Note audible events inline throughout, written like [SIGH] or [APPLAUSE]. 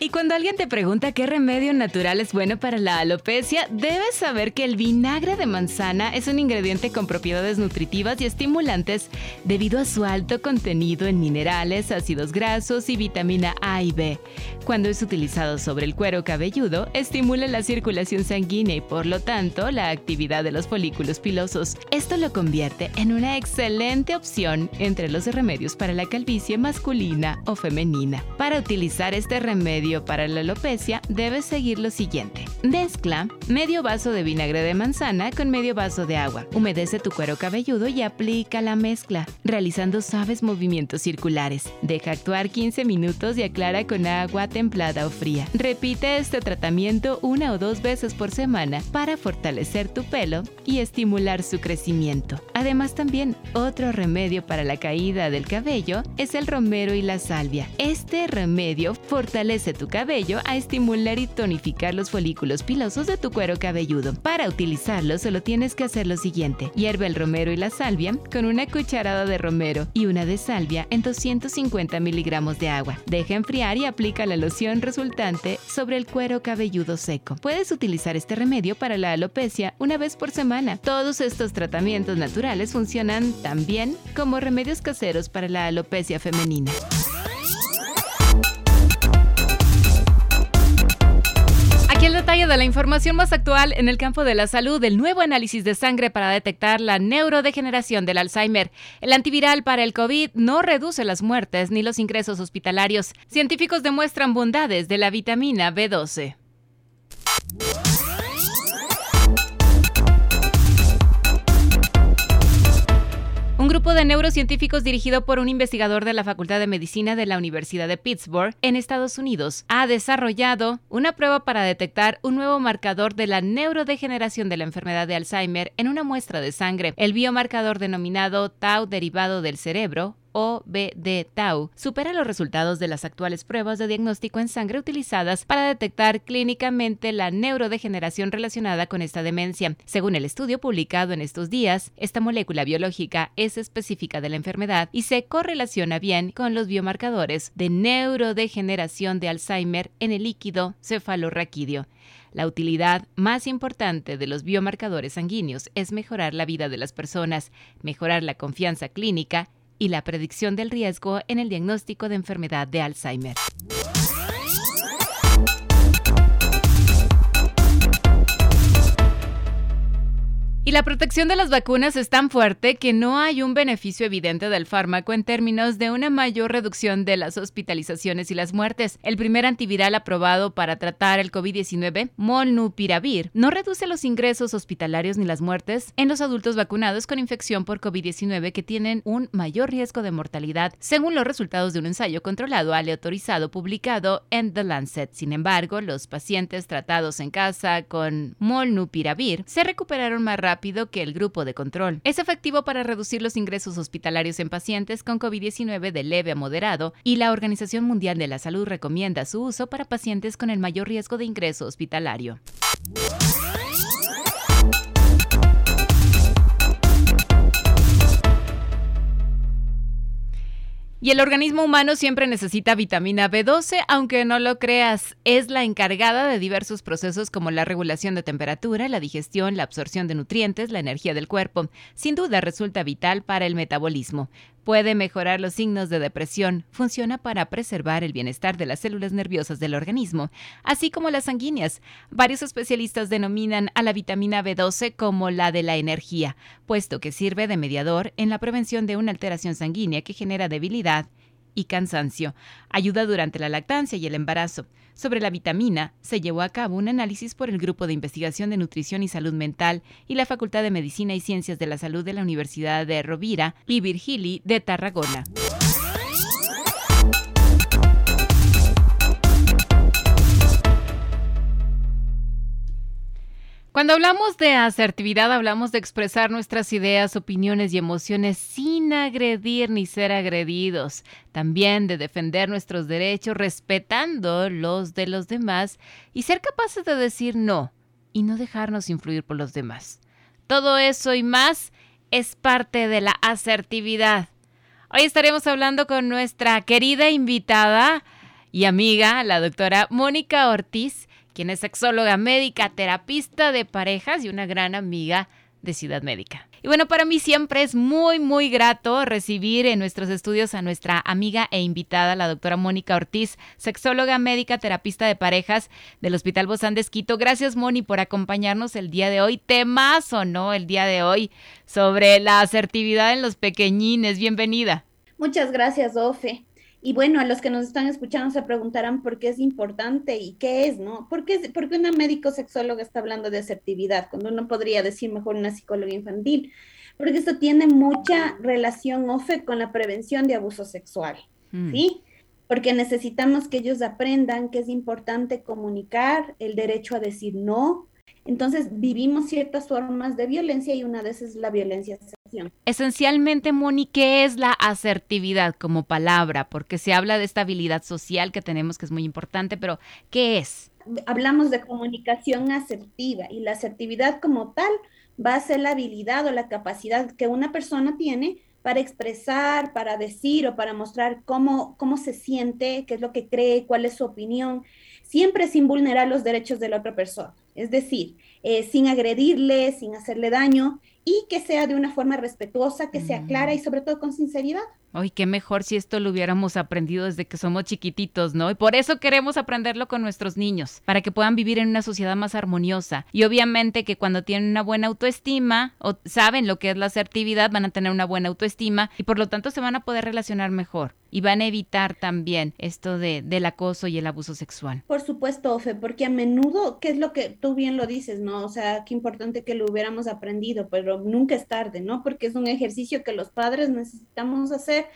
Y cuando alguien te pregunta qué remedio natural es bueno para la alopecia, debes saber que el vinagre de manzana es un ingrediente con propiedades nutritivas y estimulantes debido a su alto contenido en minerales, ácidos grasos y vitamina A y B. Cuando es utilizado sobre el cuero cabelludo, estimula la circulación sanguínea y por lo tanto la actividad de los folículos pilosos. Esto lo convierte en una excelente opción entre los remedios para la calvicie masculina o femenina. Para utilizar este remedio, para la alopecia, debes seguir lo siguiente. Mezcla medio vaso de vinagre de manzana con medio vaso de agua. Humedece tu cuero cabelludo y aplica la mezcla, realizando suaves movimientos circulares. Deja actuar 15 minutos y aclara con agua templada o fría. Repite este tratamiento una o dos veces por semana para fortalecer tu pelo y estimular su crecimiento. Además también, otro remedio para la caída del cabello es el romero y la salvia. Este remedio fortalece tu cabello a estimular y tonificar los folículos pilosos de tu cuero cabelludo. Para utilizarlo solo tienes que hacer lo siguiente. Hierve el romero y la salvia con una cucharada de romero y una de salvia en 250 miligramos de agua. Deja enfriar y aplica la loción resultante sobre el cuero cabelludo seco. Puedes utilizar este remedio para la alopecia una vez por semana. Todos estos tratamientos naturales funcionan también como remedios caseros para la alopecia femenina. La información más actual en el campo de la salud, el nuevo análisis de sangre para detectar la neurodegeneración del Alzheimer. El antiviral para el COVID no reduce las muertes ni los ingresos hospitalarios. Científicos demuestran bondades de la vitamina B12. Grupo de neurocientíficos dirigido por un investigador de la Facultad de Medicina de la Universidad de Pittsburgh, en Estados Unidos, ha desarrollado una prueba para detectar un nuevo marcador de la neurodegeneración de la enfermedad de Alzheimer en una muestra de sangre. El biomarcador denominado tau derivado del cerebro, OBD-Tau supera los resultados de las actuales pruebas de diagnóstico en sangre utilizadas para detectar clínicamente la neurodegeneración relacionada con esta demencia. Según el estudio publicado en estos días, esta molécula biológica es específica de la enfermedad y se correlaciona bien con los biomarcadores de neurodegeneración de Alzheimer en el líquido cefalorraquídeo. La utilidad más importante de los biomarcadores sanguíneos es mejorar la vida de las personas, mejorar la confianza clínica y la predicción del riesgo en el diagnóstico de enfermedad de Alzheimer. La protección de las vacunas es tan fuerte que no hay un beneficio evidente del fármaco en términos de una mayor reducción de las hospitalizaciones y las muertes. El primer antiviral aprobado para tratar el COVID-19, Molnupiravir, no reduce los ingresos hospitalarios ni las muertes en los adultos vacunados con infección por COVID-19 que tienen un mayor riesgo de mortalidad, según los resultados de un ensayo controlado aleatorizado publicado en The Lancet. Sin embargo, los pacientes tratados en casa con Molnupiravir se recuperaron más rápido que el grupo de control. Es efectivo para reducir los ingresos hospitalarios en pacientes con COVID-19 de leve a moderado y la Organización Mundial de la Salud recomienda su uso para pacientes con el mayor riesgo de ingreso hospitalario. Y el organismo humano siempre necesita vitamina B12, aunque no lo creas, es la encargada de diversos procesos como la regulación de temperatura, la digestión, la absorción de nutrientes, la energía del cuerpo. Sin duda resulta vital para el metabolismo. Puede mejorar los signos de depresión, funciona para preservar el bienestar de las células nerviosas del organismo, así como las sanguíneas. Varios especialistas denominan a la vitamina B12 como la de la energía, puesto que sirve de mediador en la prevención de una alteración sanguínea que genera debilidad y cansancio. Ayuda durante la lactancia y el embarazo. Sobre la vitamina, se llevó a cabo un análisis por el Grupo de Investigación de Nutrición y Salud Mental y la Facultad de Medicina y Ciencias de la Salud de la Universidad de Rovira y Virgili de Tarragona. Cuando hablamos de asertividad, hablamos de expresar nuestras ideas, opiniones y emociones sin agredir ni ser agredidos. También de defender nuestros derechos respetando los de los demás y ser capaces de decir no y no dejarnos influir por los demás. Todo eso y más es parte de la asertividad. Hoy estaremos hablando con nuestra querida invitada y amiga, la doctora Mónica Ortiz quien es sexóloga médica, terapista de parejas y una gran amiga de Ciudad Médica. Y bueno, para mí siempre es muy, muy grato recibir en nuestros estudios a nuestra amiga e invitada, la doctora Mónica Ortiz, sexóloga médica, terapista de parejas del Hospital Bozán de Esquito. Gracias, Moni, por acompañarnos el día de hoy. Temazo, ¿no? El día de hoy sobre la asertividad en los pequeñines. Bienvenida. Muchas gracias, Ofe. Y bueno, a los que nos están escuchando se preguntarán por qué es importante y qué es, ¿no? ¿Por qué, una médico sexóloga está hablando de asertividad cuando uno podría decir mejor una psicóloga infantil? Porque esto tiene mucha relación, OFE, con la prevención de abuso sexual, mm. ¿sí? Porque necesitamos que ellos aprendan que es importante comunicar el derecho a decir no, entonces vivimos ciertas formas de violencia y una de esas es la violencia sexual. Esencialmente, Moni, ¿qué es la asertividad como palabra? Porque se habla de esta habilidad social que tenemos que es muy importante, pero ¿qué es? Hablamos de comunicación asertiva y la asertividad como tal va a ser la habilidad o la capacidad que una persona tiene para expresar, para decir o para mostrar cómo, cómo se siente, qué es lo que cree, cuál es su opinión, siempre sin vulnerar los derechos de la otra persona es decir, eh, sin agredirle, sin hacerle daño y que sea de una forma respetuosa, que sea clara y mm. sobre todo con sinceridad. Ay, qué mejor si esto lo hubiéramos aprendido desde que somos chiquititos, ¿no? Y por eso queremos aprenderlo con nuestros niños, para que puedan vivir en una sociedad más armoniosa. Y obviamente que cuando tienen una buena autoestima o saben lo que es la asertividad, van a tener una buena autoestima y por lo tanto se van a poder relacionar mejor y van a evitar también esto de, del acoso y el abuso sexual. Por supuesto, Ofe, porque a menudo, ¿qué es lo que tú bien lo dices, no? O sea, qué importante que lo hubiéramos aprendido, pero nunca es tarde, ¿no? Porque es un ejercicio que los padres necesitamos hacer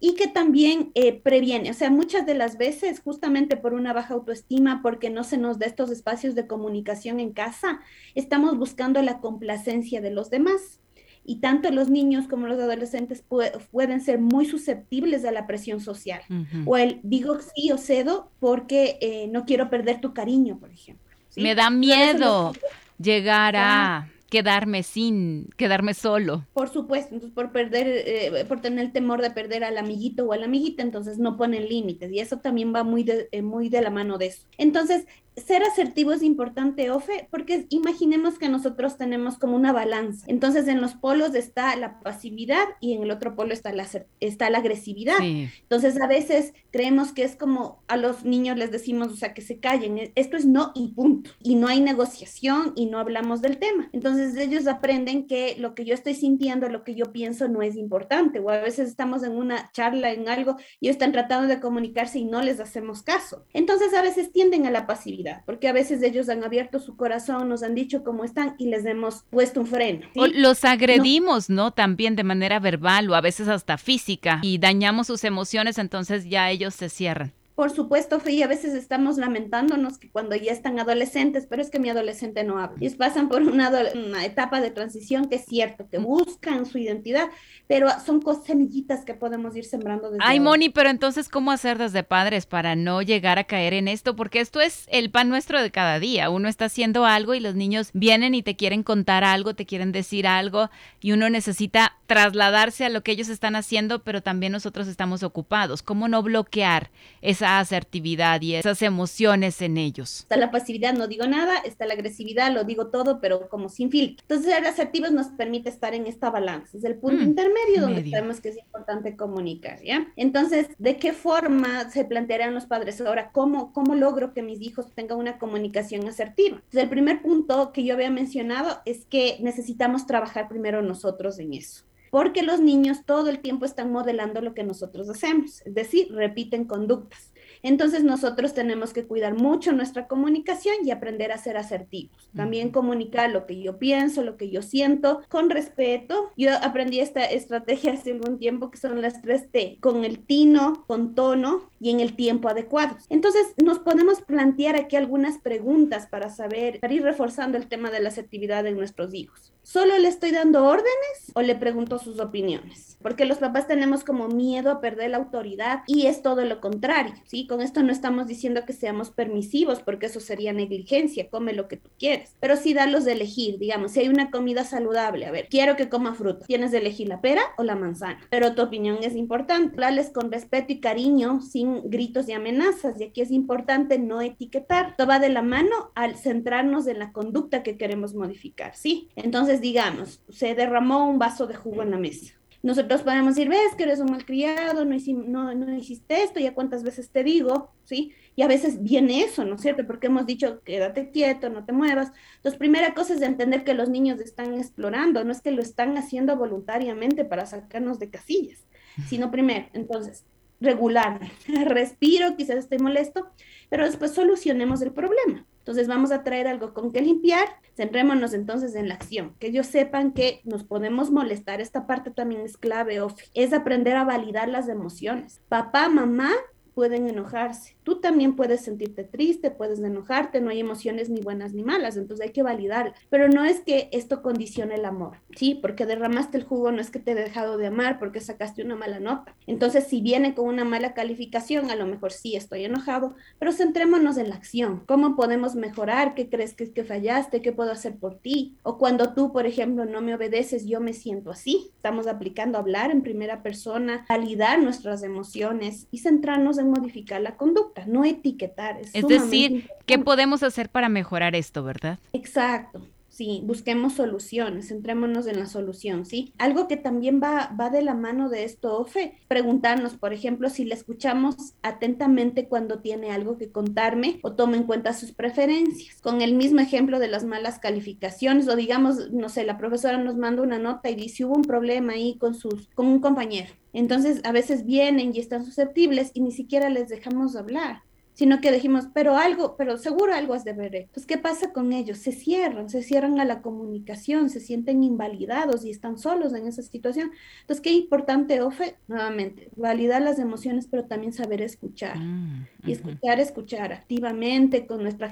y que también eh, previene, o sea, muchas de las veces justamente por una baja autoestima, porque no se nos da estos espacios de comunicación en casa, estamos buscando la complacencia de los demás y tanto los niños como los adolescentes pueden ser muy susceptibles a la presión social. O el digo sí o cedo porque eh, no quiero perder tu cariño, por ejemplo. Me da miedo llegar a quedarme sin, quedarme solo. Por supuesto, entonces por perder, eh, por tener el temor de perder al amiguito o a la amiguita, entonces no ponen límites y eso también va muy de, eh, muy de la mano de eso. Entonces, ser asertivo es importante, Ofe, porque imaginemos que nosotros tenemos como una balanza. Entonces, en los polos está la pasividad y en el otro polo está la, está la agresividad. Entonces, a veces creemos que es como a los niños les decimos, o sea, que se callen. E, esto es no y punto. Y no hay negociación y no hablamos del tema. Entonces, ellos aprenden que lo que yo estoy sintiendo, lo que yo pienso no es importante. O a veces estamos en una charla, en algo, y están tratando de comunicarse y no les hacemos caso. Entonces, a veces tienden a la pasividad porque a veces ellos han abierto su corazón, nos han dicho cómo están y les hemos puesto un freno. los agredimos, no. También de manera verbal o a veces hasta física y dañamos sus emociones, entonces ya ellos se cierran. Por supuesto, y a veces estamos lamentándonos que cuando ya están adolescentes, pero es que mi adolescente no habla. Ellos pasan por una, una etapa de transición que es cierto, que buscan su identidad, pero son semillitas que podemos ir sembrando desde Ay, Moni, pero entonces, ¿cómo hacer desde padres para no llegar a caer en esto? Porque esto es el pan nuestro de cada día. Uno está haciendo algo y los niños vienen y te quieren contar algo, te quieren decir algo y uno necesita trasladarse a lo que ellos están haciendo, pero también nosotros estamos ocupados. ¿Cómo no bloquear esa asertividad y esas emociones en ellos. Está la pasividad, no digo nada, está la agresividad, lo digo todo, pero como sin filtro. Entonces, ser asertivos nos permite estar en esta balanza, es el punto mm, intermedio donde sabemos que es importante comunicar, ¿ya? Entonces, ¿de qué forma se plantearán los padres ahora? ¿Cómo, cómo logro que mis hijos tengan una comunicación asertiva? Entonces, el primer punto que yo había mencionado es que necesitamos trabajar primero nosotros en eso porque los niños todo el tiempo están modelando lo que nosotros hacemos, es decir, repiten conductas. Entonces nosotros tenemos que cuidar mucho nuestra comunicación y aprender a ser asertivos. También comunicar lo que yo pienso, lo que yo siento, con respeto. Yo aprendí esta estrategia hace algún tiempo que son las tres T, con el tino, con tono y en el tiempo adecuado. Entonces, nos podemos plantear aquí algunas preguntas para saber, para ir reforzando el tema de la asertividad en nuestros hijos. ¿Solo le estoy dando órdenes o le pregunto sus opiniones? Porque los papás tenemos como miedo a perder la autoridad y es todo lo contrario, ¿sí? Con esto no estamos diciendo que seamos permisivos porque eso sería negligencia, come lo que tú quieres, pero sí darlos de elegir, digamos, si hay una comida saludable, a ver, quiero que coma fruta, tienes de elegir la pera o la manzana, pero tu opinión es importante, hablarles con respeto y cariño, sin gritos y amenazas, y aquí es importante no etiquetar, esto va de la mano al centrarnos en la conducta que queremos modificar, ¿sí? Entonces, digamos, se derramó un vaso de jugo en la mesa. Nosotros podemos decir, ves que eres un malcriado, no, no, no hiciste esto, ya cuántas veces te digo, ¿sí? Y a veces viene eso, ¿no es cierto? Porque hemos dicho, quédate quieto, no te muevas. Entonces, primera cosa es entender que los niños están explorando, no es que lo están haciendo voluntariamente para sacarnos de casillas, sino primero, entonces, regular, [LAUGHS] respiro, quizás esté molesto, pero después solucionemos el problema. Entonces vamos a traer algo con que limpiar, centrémonos entonces en la acción, que ellos sepan que nos podemos molestar, esta parte también es clave, es aprender a validar las emociones. Papá, mamá pueden enojarse. Tú también puedes sentirte triste, puedes enojarte, no hay emociones ni buenas ni malas, entonces hay que validar. Pero no es que esto condicione el amor, ¿sí? Porque derramaste el jugo, no es que te he dejado de amar porque sacaste una mala nota. Entonces, si viene con una mala calificación, a lo mejor sí estoy enojado, pero centrémonos en la acción. ¿Cómo podemos mejorar? ¿Qué crees que que fallaste? ¿Qué puedo hacer por ti? O cuando tú, por ejemplo, no me obedeces, yo me siento así. Estamos aplicando hablar en primera persona, validar nuestras emociones y centrarnos en modificar la conducta, no etiquetar. Es, decir, ¿qué podemos hacer para mejorar esto, verdad? Exacto. Sí, busquemos soluciones, centrémonos en la solución, ¿sí? Algo que también va, va de la mano de esto, Ofe, preguntarnos, por ejemplo, si le escuchamos atentamente cuando tiene algo que contarme o toma en cuenta sus preferencias. Con el mismo ejemplo de las malas calificaciones, o digamos, no sé, la profesora nos manda una nota y dice, hubo un problema ahí con, sus, con un compañero entonces, a veces vienen y están susceptibles y ni siquiera les dejamos hablar, sino que dijimos, pero algo, pero seguro algo has de ver. Pues, ¿qué pasa con ellos? Se cierran, se cierran a la comunicación, se sienten invalidados y están solos en esa situación. Entonces, qué importante, Ofe, nuevamente, validar las emociones, pero también saber escuchar. Mm, y escuchar, escuchar activamente con, nuestra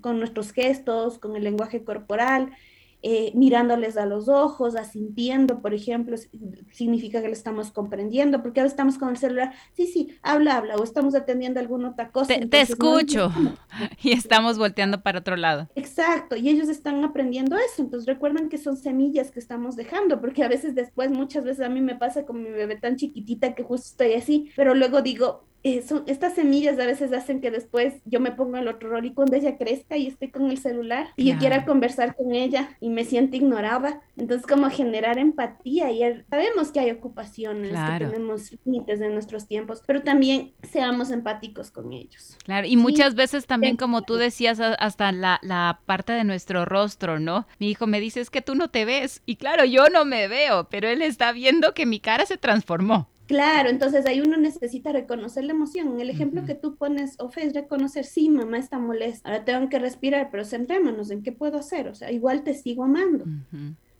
con nuestros gestos, con el lenguaje corporal, eh, mirándoles a los ojos, asintiendo, por ejemplo, significa que le estamos comprendiendo, porque ahora estamos con el celular, sí, sí, habla, habla, o estamos atendiendo alguna otra cosa. Te, escucho [LAUGHS] y estamos volteando para otro lado. Exacto, y ellos están aprendiendo eso, entonces recuerden que son semillas que estamos dejando, porque a veces después, muchas veces a mí me pasa con mi bebé tan chiquitita que justo estoy así, pero luego digo, eh, estas semillas a veces hacen que después yo me ponga el otro rol y cuando ella crezca y esté con el celular y yo quiera conversar con ella y me siente ignorada. Entonces, como generar empatía y sabemos que hay ocupaciones, que tenemos límites de nuestros tiempos, pero también seamos empáticos con ellos. Claro, y muchas veces también, como tú decías, hasta la, la parte de nuestro rostro, ¿no? Mi hijo me dice, es que tú no te ves. Y claro, yo no me veo, pero él está viendo que mi cara se transformó. Claro, entonces ahí uno necesita reconocer la emoción. El ejemplo que tú pones, Ofe, es reconocer, sí, mamá está molesta, ahora tengo que respirar, pero centrémonos en qué puedo hacer. O sea, igual te sigo amando.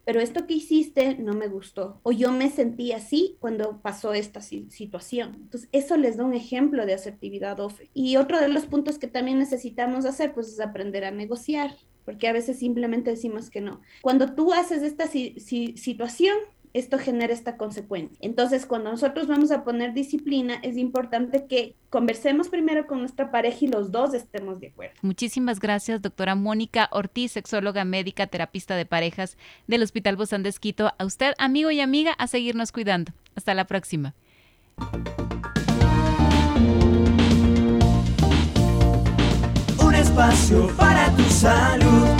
Pero esto que hiciste no me gustó. O yo me sentí así cuando pasó esta situación. Entonces, eso les da un ejemplo de asertividad OFE. Y otro de los puntos que también necesitamos hacer, pues, es aprender a negociar porque a veces simplemente decimos que no. Cuando tú haces esta situación, esto genera esta consecuencia. Entonces, cuando nosotros vamos a poner disciplina, es importante que conversemos primero con nuestra pareja y los dos estemos de acuerdo. Muchísimas gracias, doctora Mónica Ortiz, sexóloga médica, terapista de parejas del Hospital Bozán de Esquito. A usted, amigo y amiga, a seguirnos cuidando. Hasta la próxima. Un espacio para tu salud.